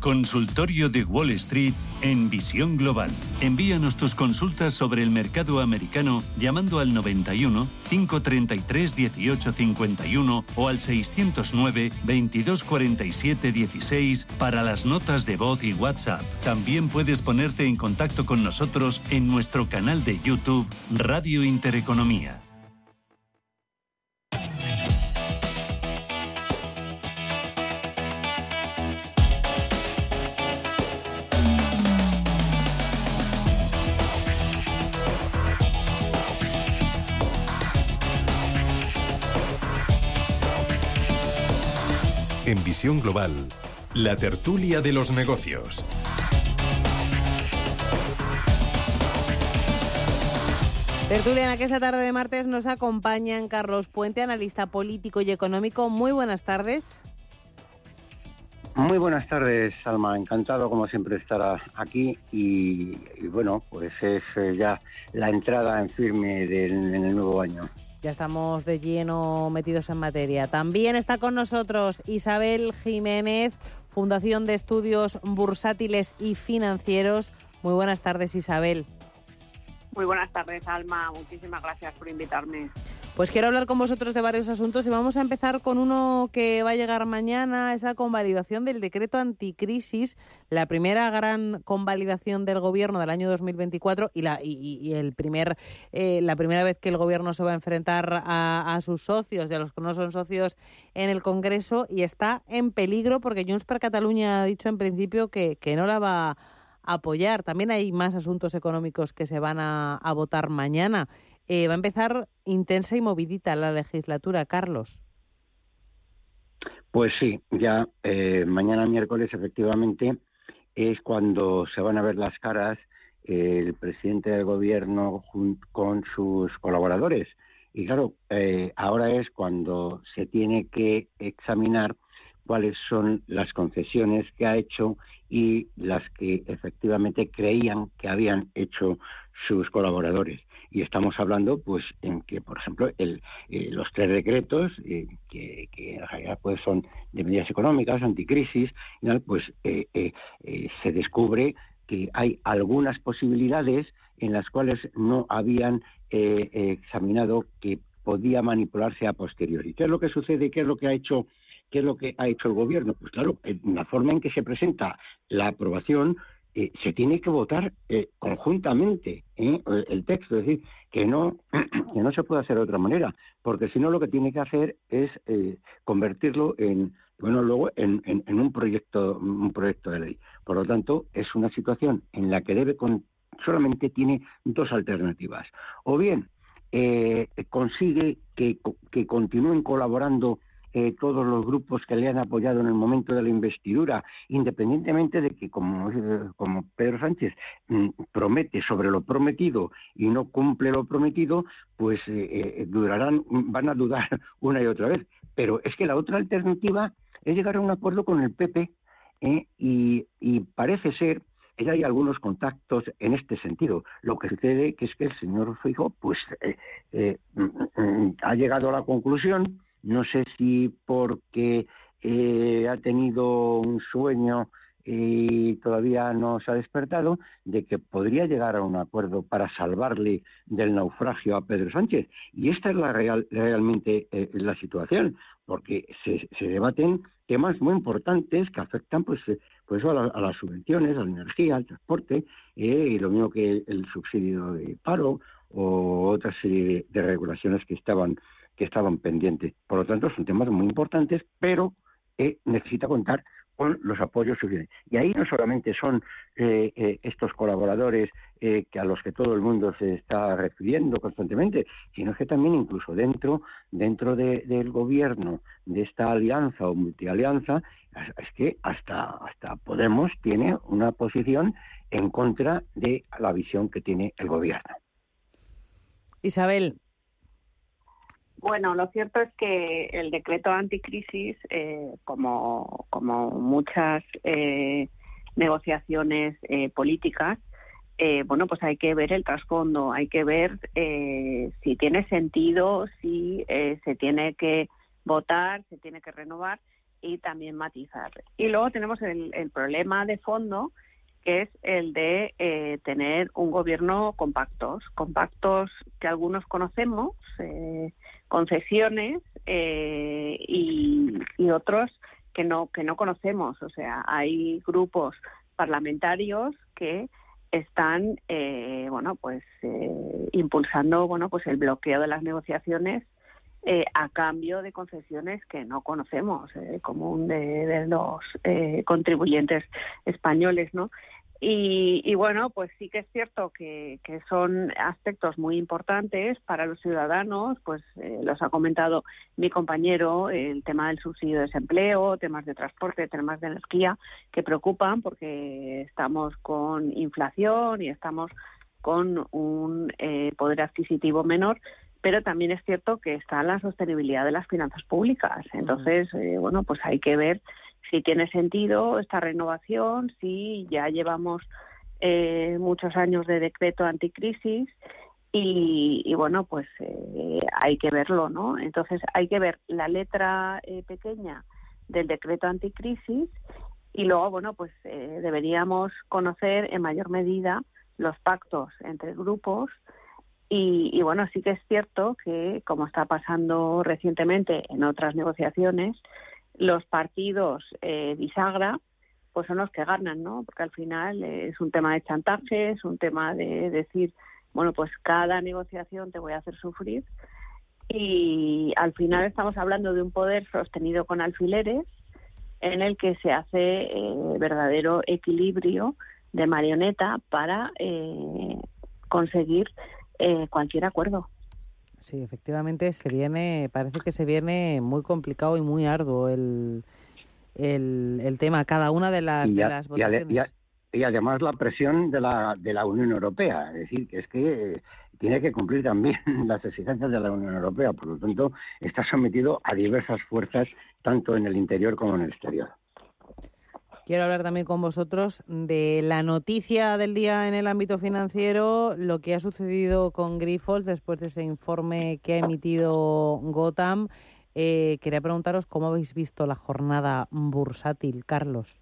Consultorio de Wall Street en Visión Global. Envíanos tus consultas sobre el mercado americano llamando al 91 533 1851 o al 609 2247 16 para las notas de voz y WhatsApp. También puedes ponerte en contacto con nosotros en nuestro canal de YouTube Radio Intereconomía. En Visión Global, la tertulia de los negocios. Tertulia en la que esta tarde de martes nos acompañan Carlos Puente, analista político y económico. Muy buenas tardes. Muy buenas tardes, Alma. Encantado, como siempre, estar aquí. Y, bueno, pues es eh, ya la entrada en firme del, en el nuevo año. Ya estamos de lleno metidos en materia. También está con nosotros Isabel Jiménez, Fundación de Estudios Bursátiles y Financieros. Muy buenas tardes, Isabel. Muy buenas tardes, Alma. Muchísimas gracias por invitarme. Pues quiero hablar con vosotros de varios asuntos y vamos a empezar con uno que va a llegar mañana, es la convalidación del decreto anticrisis, la primera gran convalidación del gobierno del año 2024 y la, y, el primer, eh, la primera vez que el gobierno se va a enfrentar a, sus socios, de los que no son socios en el Congreso y está en peligro porque Junts per Cataluña ha dicho en principio que, que no la va a apoyar. También hay más asuntos económicos que se van a, a votar mañana. Eh, va a empezar intensa y movidita la legislatura, Carlos. Pues sí, ya eh, mañana miércoles efectivamente es cuando se van a ver las caras el presidente del gobierno con sus colaboradores. Y claro, eh, ahora es cuando se tiene que examinar cuáles son las concesiones que ha hecho y las que efectivamente creían que habían hecho sus colaboradores y estamos hablando pues en que por ejemplo el, eh, los tres decretos eh, que, en realidad pues son de medidas económicas anticrisis pues eh, se descubre que hay algunas posibilidades en las cuales no habían examinado que podía manipularse a posteriori. ¿Qué es lo que sucede? ¿Qué es lo que ha hecho? ¿Qué es lo que ha hecho el gobierno? Pues claro, en la forma en que se presenta la aprobación eh, se tiene que votar eh, conjuntamente ¿eh? el texto, es decir, que no, que no se puede hacer de otra manera, porque si no lo que tiene que hacer es convertirlo en, bueno, luego en, en, un proyecto, un proyecto de ley. Por lo tanto, es una situación en la que debe con, solamente tiene dos alternativas. O bien consigue que, que continúen colaborando eh, todos los grupos que le han apoyado en el momento de la investidura, independientemente de que, como, eh, Pedro Sánchez mm, promete sobre lo prometido y no cumple lo prometido, pues eh, durarán, van a dudar una y otra vez. Pero es que la otra alternativa es llegar a un acuerdo con el PP y, y parece ser que hay algunos contactos en este sentido. Lo que sucede que es que el señor Fijo pues mm, mm, ha llegado a la conclusión no sé si porque eh, ha tenido un sueño y todavía no se ha despertado, de que podría llegar a un acuerdo para salvarle del naufragio a Pedro Sánchez. Y esta es la real, realmente eh, la situación, porque se, debaten temas muy importantes que afectan pues, eh, pues a, las subvenciones, a la energía, al transporte, y lo mismo que el, subsidio de paro o otra serie de regulaciones que estaban que estaban pendientes. Por lo tanto, son temas muy importantes, pero eh, necesita contar con los apoyos suficientes. Y ahí no solamente son eh, eh, estos colaboradores que a los que todo el mundo se está refiriendo constantemente, sino que también incluso dentro dentro del gobierno de esta alianza o multialianza es que hasta hasta Podemos tiene una posición en contra de la visión que tiene el gobierno. Isabel, bueno, lo cierto es que el decreto anticrisis, eh, como, como muchas eh, negociaciones eh, políticas, bueno, pues hay que ver el trasfondo, hay que ver si tiene sentido, si se tiene que votar, se tiene que renovar y también matizar. Y luego tenemos el, el problema de fondo, que es el de tener un gobierno compactos, compactos que algunos conocemos, concesiones eh, y, otros que no que no conocemos. O sea hay grupos parlamentarios que están eh, bueno pues eh, impulsando bueno pues el bloqueo de las negociaciones a cambio de concesiones que no conocemos común de, de los contribuyentes españoles no y, bueno, pues sí que es cierto que, son aspectos muy importantes para los ciudadanos, pues eh, los ha comentado mi compañero, el tema del subsidio de desempleo, temas de transporte, temas de energía, que preocupan porque estamos con inflación y estamos con un eh, poder adquisitivo menor, pero también es cierto que está la sostenibilidad de las finanzas públicas. Entonces, eh, bueno, pues hay que ver si tiene sentido esta renovación, si ya llevamos eh, muchos años de decreto anticrisis y, bueno, pues eh, hay que verlo, ¿no? Entonces hay que ver la letra eh, pequeña del decreto anticrisis y luego, bueno, pues deberíamos conocer en mayor medida los pactos entre grupos y, y, bueno, sí que es cierto que, como está pasando recientemente en otras negociaciones, los partidos eh, bisagra pues son los que ganan, ¿no? Porque al final es un tema de chantaje, es un tema de decir, bueno, pues cada negociación te voy a hacer sufrir y al final estamos hablando de un poder sostenido con alfileres en el que se hace eh, verdadero equilibrio de marioneta para eh, conseguir eh, cualquier acuerdo. Sí, efectivamente se viene, parece que se viene muy complicado y muy arduo el, el, tema, cada una de las, de las votaciones. Y, además la presión de la, de la Unión Europea, es decir, que es que tiene que cumplir también las exigencias de la Unión Europea, por lo tanto está sometido a diversas fuerzas, tanto en el interior como en el exterior. Quiero hablar también con vosotros de la noticia del día en el ámbito financiero, lo que ha sucedido con Grifols después de ese informe que ha emitido Gotham. Eh, quería preguntaros cómo habéis visto la jornada bursátil, Carlos.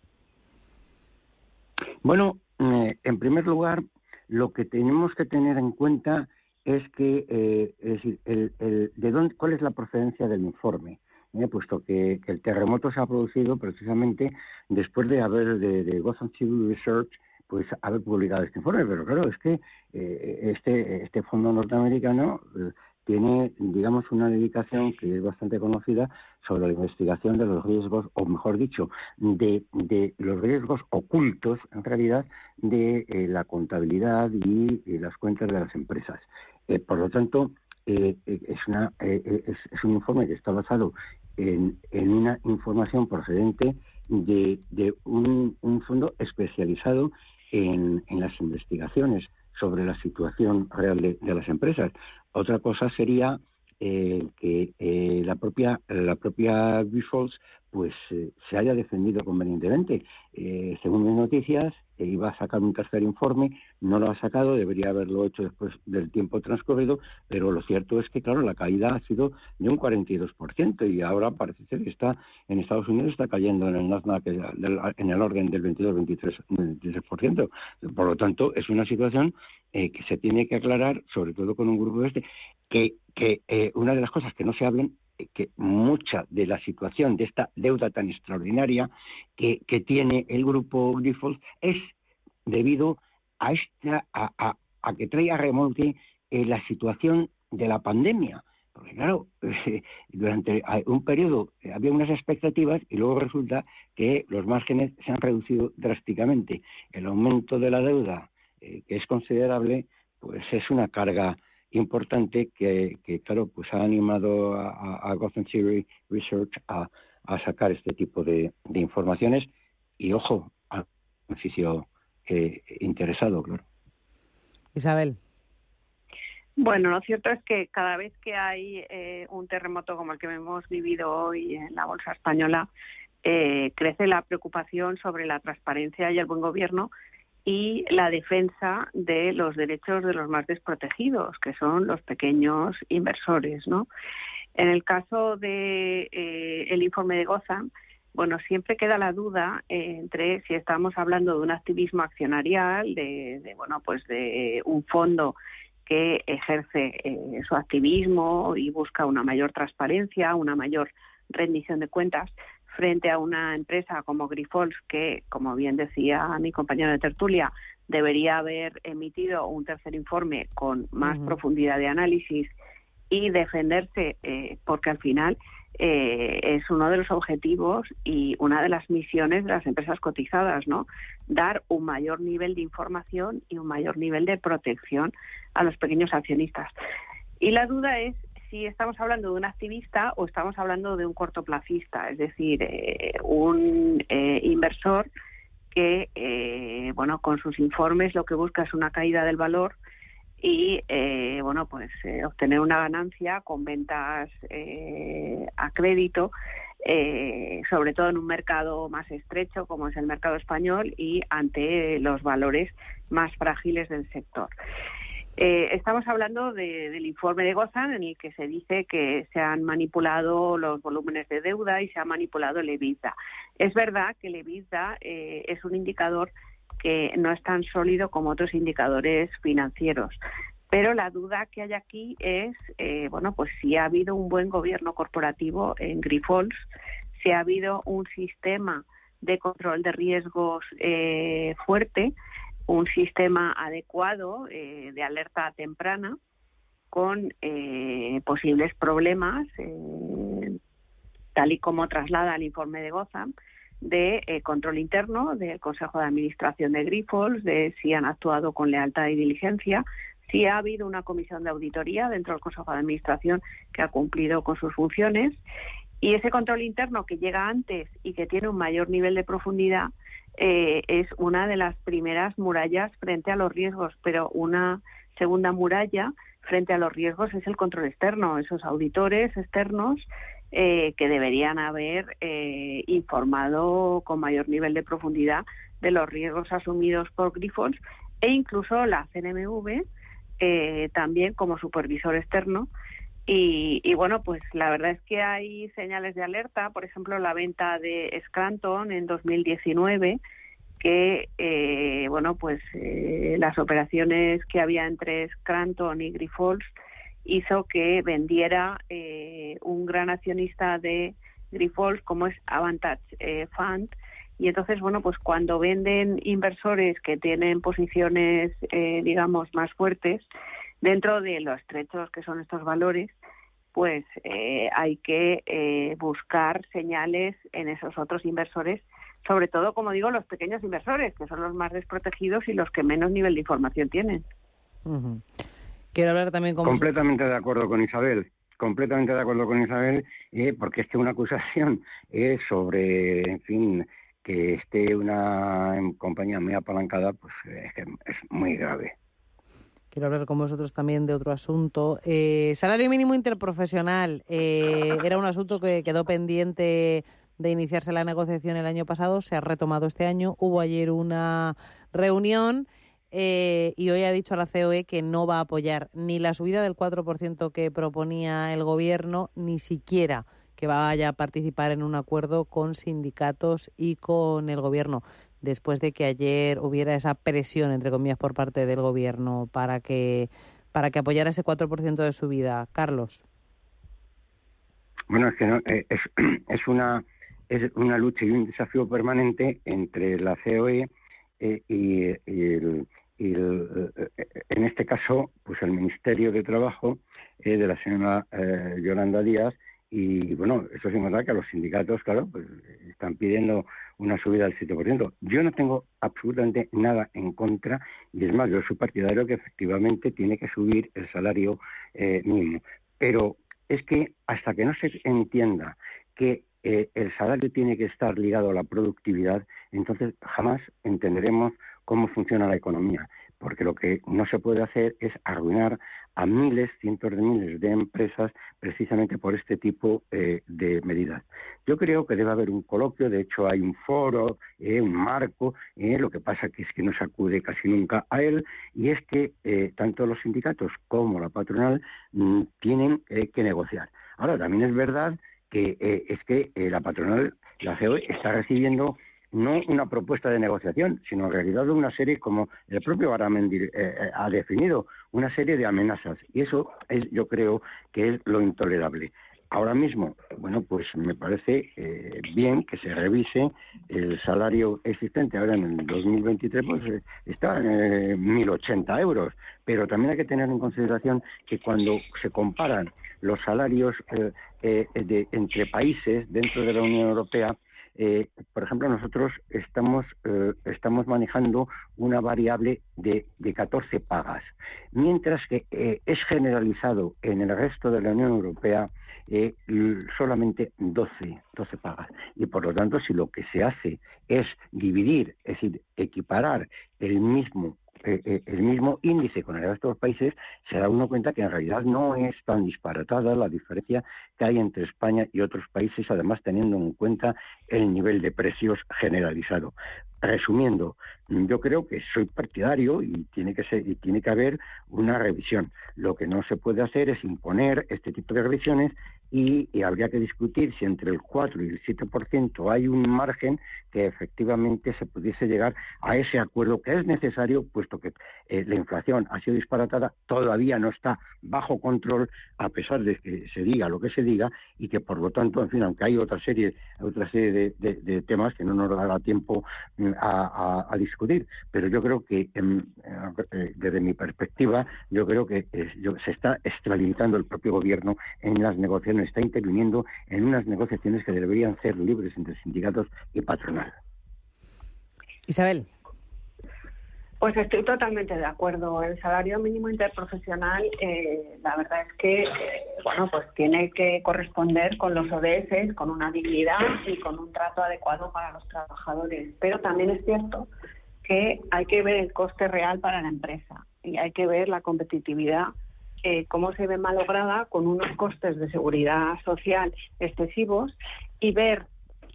Bueno, eh, en primer lugar, lo que tenemos que tener en cuenta es que, eh, es decir, el, de dónde, cuál es la procedencia del informe. Puesto que, el terremoto se ha producido precisamente después de haber de, de Gotham Civil Research pues haber publicado este informe. Pero claro, es que eh, este, este fondo norteamericano eh, tiene, digamos, una dedicación que es bastante conocida sobre la investigación de los riesgos, o mejor dicho, de, de los riesgos ocultos, en realidad, de eh, la contabilidad y, las cuentas de las empresas. Eh, por lo tanto, es, una, es, un informe que está basado en, una información procedente de, de un, un, fondo especializado en, en las investigaciones sobre la situación real de, las empresas. Otra cosa sería eh, que eh, la propia la propia pues eh, se haya defendido convenientemente. Eh, según mis noticias, eh, iba a sacar un tercer informe, no lo ha sacado, debería haberlo hecho después del tiempo transcurrido, pero lo cierto es que, claro, la caída ha sido de un 42% y ahora parece ser que está en Estados Unidos está cayendo en el Nasdaq en el orden del 22-23%. Por lo tanto, es una situación que se tiene que aclarar, sobre todo con un grupo este, que, que una de las cosas que no se hablan que mucha de la situación de esta deuda tan extraordinaria que, tiene el grupo Grifols es debido a esta a, que trae a remolque eh, la situación de la pandemia. Porque claro durante un periodo había unas expectativas y luego resulta que los márgenes se han reducido drásticamente. El aumento de la deuda eh, que es considerable pues es una carga importante que, claro, pues ha animado a, a Gotham Theory Research a, sacar este tipo de, informaciones y, ojo, al beneficio eh, interesado, claro. Isabel. Bueno, lo cierto es que cada vez que hay eh, un terremoto como el que hemos vivido hoy en la Bolsa Española, eh, crece la preocupación sobre la transparencia y el buen gobierno y la defensa de los derechos de los más desprotegidos, que son los pequeños inversores, ¿no? En el caso de eh, el informe de Gotham, bueno, siempre queda la duda entre si estamos hablando de un activismo accionarial, de, bueno, pues de un fondo que ejerce eh, su activismo y busca una mayor transparencia, una mayor rendición de cuentas, frente a una empresa como Grifols, que, como bien decía mi compañero de tertulia, debería haber emitido un tercer informe con más profundidad de análisis y defenderse, eh, porque al final eh, es uno de los objetivos y una de las misiones de las empresas cotizadas, ¿no? Dar un mayor nivel de información y un mayor nivel de protección a los pequeños accionistas. Y la duda es si estamos hablando de un activista o estamos hablando de un cortoplacista, es decir, eh, un eh, inversor que, eh, bueno, con sus informes lo que busca es una caída del valor y, bueno, pues obtener una ganancia con ventas a crédito, sobre todo en un mercado más estrecho como es el mercado español y ante los valores más frágiles del sector. Eh, estamos hablando del informe de Gozan en el que se dice que se han manipulado los volúmenes de deuda y se ha manipulado el EBITDA. Es verdad que el EBITDA eh, es un indicador que no es tan sólido como otros indicadores financieros. Pero la duda que hay aquí es, eh, bueno, pues si ha habido un buen gobierno corporativo en Grifols, si ha habido un sistema de control de riesgos fuerte, un sistema adecuado eh, de alerta temprana con eh, posibles problemas, eh, tal y como traslada el informe de Gotham, de control interno del Consejo de Administración de Grifols, de si han actuado con lealtad y diligencia, si ha habido una comisión de auditoría dentro del Consejo de Administración que ha cumplido con sus funciones. Y ese control interno que llega antes y que tiene un mayor nivel de profundidad eh, es una de las primeras murallas frente a los riesgos, pero una segunda muralla frente a los riesgos es el control externo, esos auditores externos eh, que deberían haber eh, informado con mayor nivel de profundidad de los riesgos asumidos por Grifols e incluso la CNMV también como supervisor externo y, bueno, pues la verdad es que hay señales de alerta, por ejemplo, la venta de Scranton en 2019, que, eh, bueno, pues eh, las operaciones que había entre Scranton y Grifols hizo que vendiera eh, un gran accionista de Grifols, como es Avantage Fund, Y entonces, bueno, pues cuando venden inversores que tienen posiciones, eh, digamos, más fuertes, dentro de los estrechos que son estos valores, pues eh, hay que eh, buscar señales en esos otros inversores, sobre todo, como digo, los pequeños inversores, que son los más desprotegidos y los que menos nivel de información tienen. Quiero hablar también con... Completamente de acuerdo con Isabel completamente de acuerdo con Isabel, eh, porque es que una acusación es sobre, en fin, que esté una compañía muy apalancada, pues es, que es muy grave. Quiero hablar con vosotros también de otro asunto. Eh, salario mínimo interprofesional. Eh, era un asunto que quedó pendiente de iniciarse la negociación el año pasado. Se ha retomado este año. Hubo ayer una reunión eh, y hoy ha dicho a la COE que no va a apoyar ni la subida del 4% que proponía el Gobierno, ni siquiera que vaya a participar en un acuerdo con sindicatos y con el Gobierno, después de que ayer hubiera esa presión, entre comillas, por parte del Gobierno para que, para que apoyara ese 4% de subida. Carlos. Bueno, es que eh, es, es, una, es una lucha y un desafío permanente entre la COE eh, y, el, eh, en este caso, pues el Ministerio de Trabajo de la señora Yolanda Díaz y bueno, eso sin contar que los sindicatos, claro, pues están pidiendo una subida del 7%. Yo no tengo absolutamente nada en contra y es más, yo soy partidario que efectivamente tiene que subir el salario mínimo. Pero es que hasta que no se entienda que eh, el salario tiene que estar ligado a la productividad, entonces jamás entenderemos cómo funciona la economía, porque lo que no se puede hacer es arruinar a miles, cientos de miles de empresas precisamente por este tipo eh, de medidas. Yo creo que debe haber un coloquio, de hecho hay un foro, eh, un marco, lo que pasa que es que no se acude casi nunca a él, y es que tanto los sindicatos como la patronal mm, tienen que negociar. Ahora, también es verdad que eh, es que eh, la patronal, la COE, está recibiendo no una propuesta de negociación, sino en realidad una serie, como el propio Baramendi eh, ha definido, una serie de amenazas. Y eso es, yo creo que es lo intolerable. Ahora mismo, bueno, pues me parece bien que se revise el salario existente. Ahora en el 2023 pues está en 1.080 euros. Pero también hay que tener en consideración que cuando se comparan los salarios eh, eh, de, entre países dentro de la Unión Europea, eh, por ejemplo, nosotros estamos, estamos manejando una variable de, de 14 pagas, mientras que es generalizado en el resto de la Unión Europea solamente 12, 12 pagas. Y por lo tanto, si lo que se hace es dividir, es decir, equiparar el mismo eh, eh, el mismo índice con el resto de los países, se da uno cuenta que en realidad no es tan disparatada la diferencia que hay entre España y otros países, además teniendo en cuenta el nivel de precios generalizado. Resumiendo, yo creo que soy partidario y tiene que ser y tiene que haber una revisión. Lo que no se puede hacer es imponer este tipo de revisiones y, habría que discutir si entre el 4 y el 7% hay un margen que efectivamente se pudiese llegar a ese acuerdo que es necesario, puesto que eh, la inflación ha sido disparatada, todavía no está bajo control, a pesar de que se diga lo que se diga, y que por lo tanto, en fin, aunque hay otra serie, otra serie de, temas que no nos dará tiempo a, discutir, pero yo creo que em, eh, desde mi perspectiva, yo creo que se está extralimitando el propio gobierno en las negociaciones está interviniendo en unas negociaciones que deberían ser libres entre sindicatos y patronal. Isabel. Pues estoy totalmente de acuerdo. El salario mínimo interprofesional, eh, la verdad es que, eh, bueno, pues tiene que corresponder con los ODS, con una dignidad y con un trato adecuado para los trabajadores. Pero también es cierto que hay que ver el coste real para la empresa y hay que ver la competitividad eh, cómo se ve malograda con unos costes de seguridad social excesivos y ver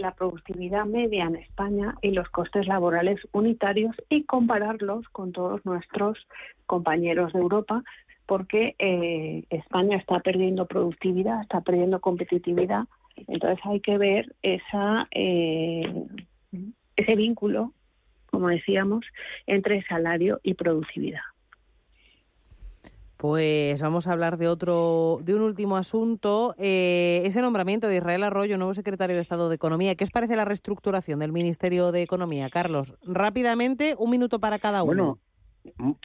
la productividad media en España y los costes laborales unitarios y compararlos con todos nuestros compañeros de Europa, porque eh, España está perdiendo productividad, está perdiendo competitividad. Entonces hay que ver esa, eh, ese vínculo, como decíamos, entre salario y productividad. Pues vamos a hablar de otro, de un último asunto, eh, ese nombramiento de Israel Arroyo, nuevo secretario de Estado de Economía. ¿Qué os parece la reestructuración del Ministerio de Economía, Carlos? Rápidamente, un minuto para cada uno.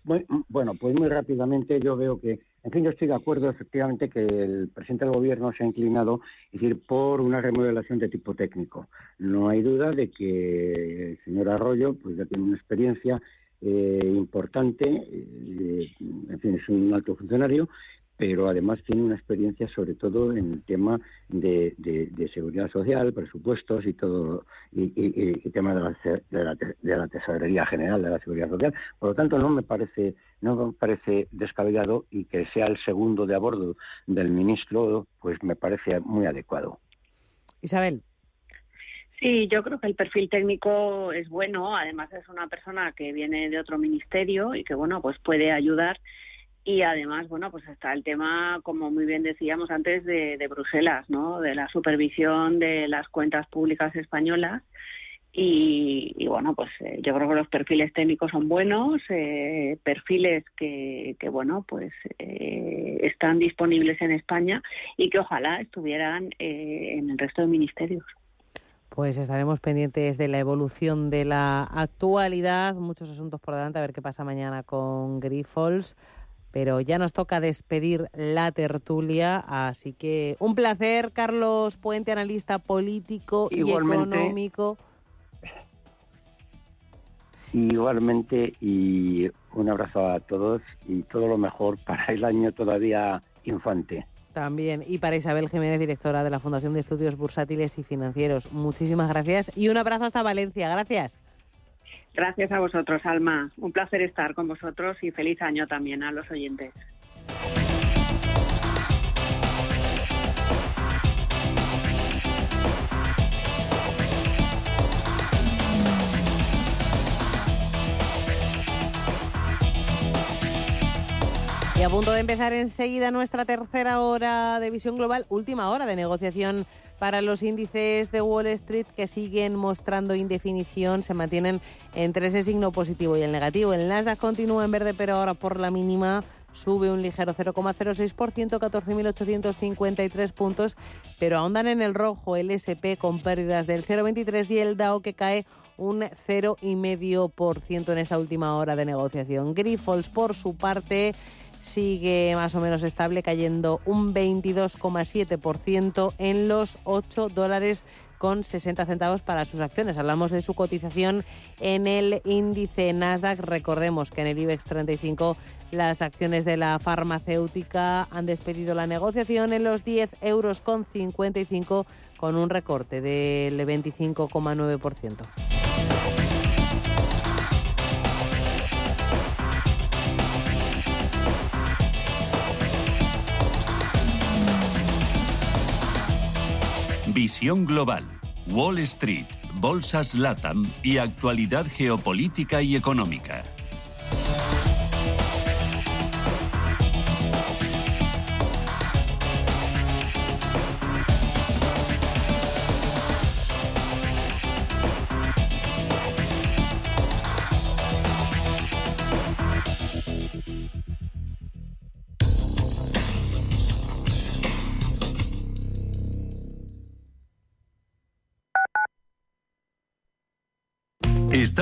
Bueno, bueno, pues muy rápidamente yo veo que, en fin, yo estoy de acuerdo efectivamente que el presidente del gobierno se ha inclinado, es decir, por una remodelación de tipo técnico. No hay duda de que el señor Arroyo, pues ya tiene una experiencia eh, importante, eh, es un alto funcionario, pero además tiene una experiencia sobre todo en el tema de, seguridad social, presupuestos y todo, y, y, tema de la, de, la, tesorería general de la seguridad social. Por lo tanto, no me parece no me parece descabellado y que sea el segundo de a bordo del ministro, pues me parece muy adecuado. Isabel. Sí, yo creo que el perfil técnico es bueno. Además es una persona que viene de otro ministerio y que bueno, pues puede ayudar. Y además, bueno, pues está el tema, como muy bien decíamos antes, de, Bruselas, ¿no? De la supervisión de las cuentas públicas españolas. Y, bueno, pues eh, yo creo que los perfiles técnicos son buenos, eh, perfiles que, que, bueno, pues eh, están disponibles en España y que ojalá estuvieran en el resto de ministerios. Pues estaremos pendientes de la evolución de la actualidad, muchos asuntos por delante, a ver qué pasa mañana con Grifols. Pero ya nos toca despedir la tertulia, así que un placer, Carlos Puente, analista político y económico. Igualmente, y un abrazo a todos y todo lo mejor para el año todavía infante. También. Y para Isabel Jiménez, directora de la Fundación de Estudios Bursátiles y Financieros. Muchísimas gracias y un abrazo hasta Valencia. Gracias. Gracias a vosotros, Alma. Un placer estar con vosotros y feliz año también a los oyentes. Y a punto de empezar enseguida nuestra tercera hora de visión global, última hora de negociación para los índices de Wall Street que siguen mostrando indefinición, se mantienen entre ese signo positivo y el negativo. El Nasdaq continúa en verde, pero ahora por la mínima sube un ligero 0,06%, 14.853 puntos, pero ahondan en el rojo el SP con pérdidas del 0,23 y el Dow que cae un 0,5% en esta última hora de negociación. Grifols, por su parte, sigue más o menos estable, cayendo un 22,7% en los 8 dólares con 60 centavos para sus acciones. Hablamos de su cotización en el índice Nasdaq. Recordemos que en el IBEX 35 las acciones de la farmacéutica han despedido la negociación en los 10 euros con 55 con un recorte del 25,9%. Visión Global, Wall Street, Bolsas Latam y actualidad geopolítica y económica.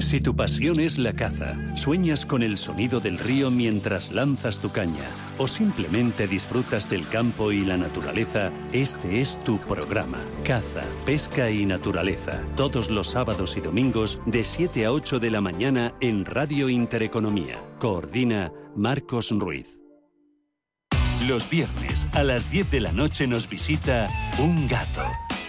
Si tu pasión es la caza, sueñas con el sonido del río mientras lanzas tu caña o simplemente disfrutas del campo y la naturaleza, este es tu programa. Caza, pesca y naturaleza. Todos los sábados y domingos de 7 a 8 de la mañana en Radio Intereconomía. Coordina Marcos Ruiz. Los viernes a las 10 de la noche nos visita un gato,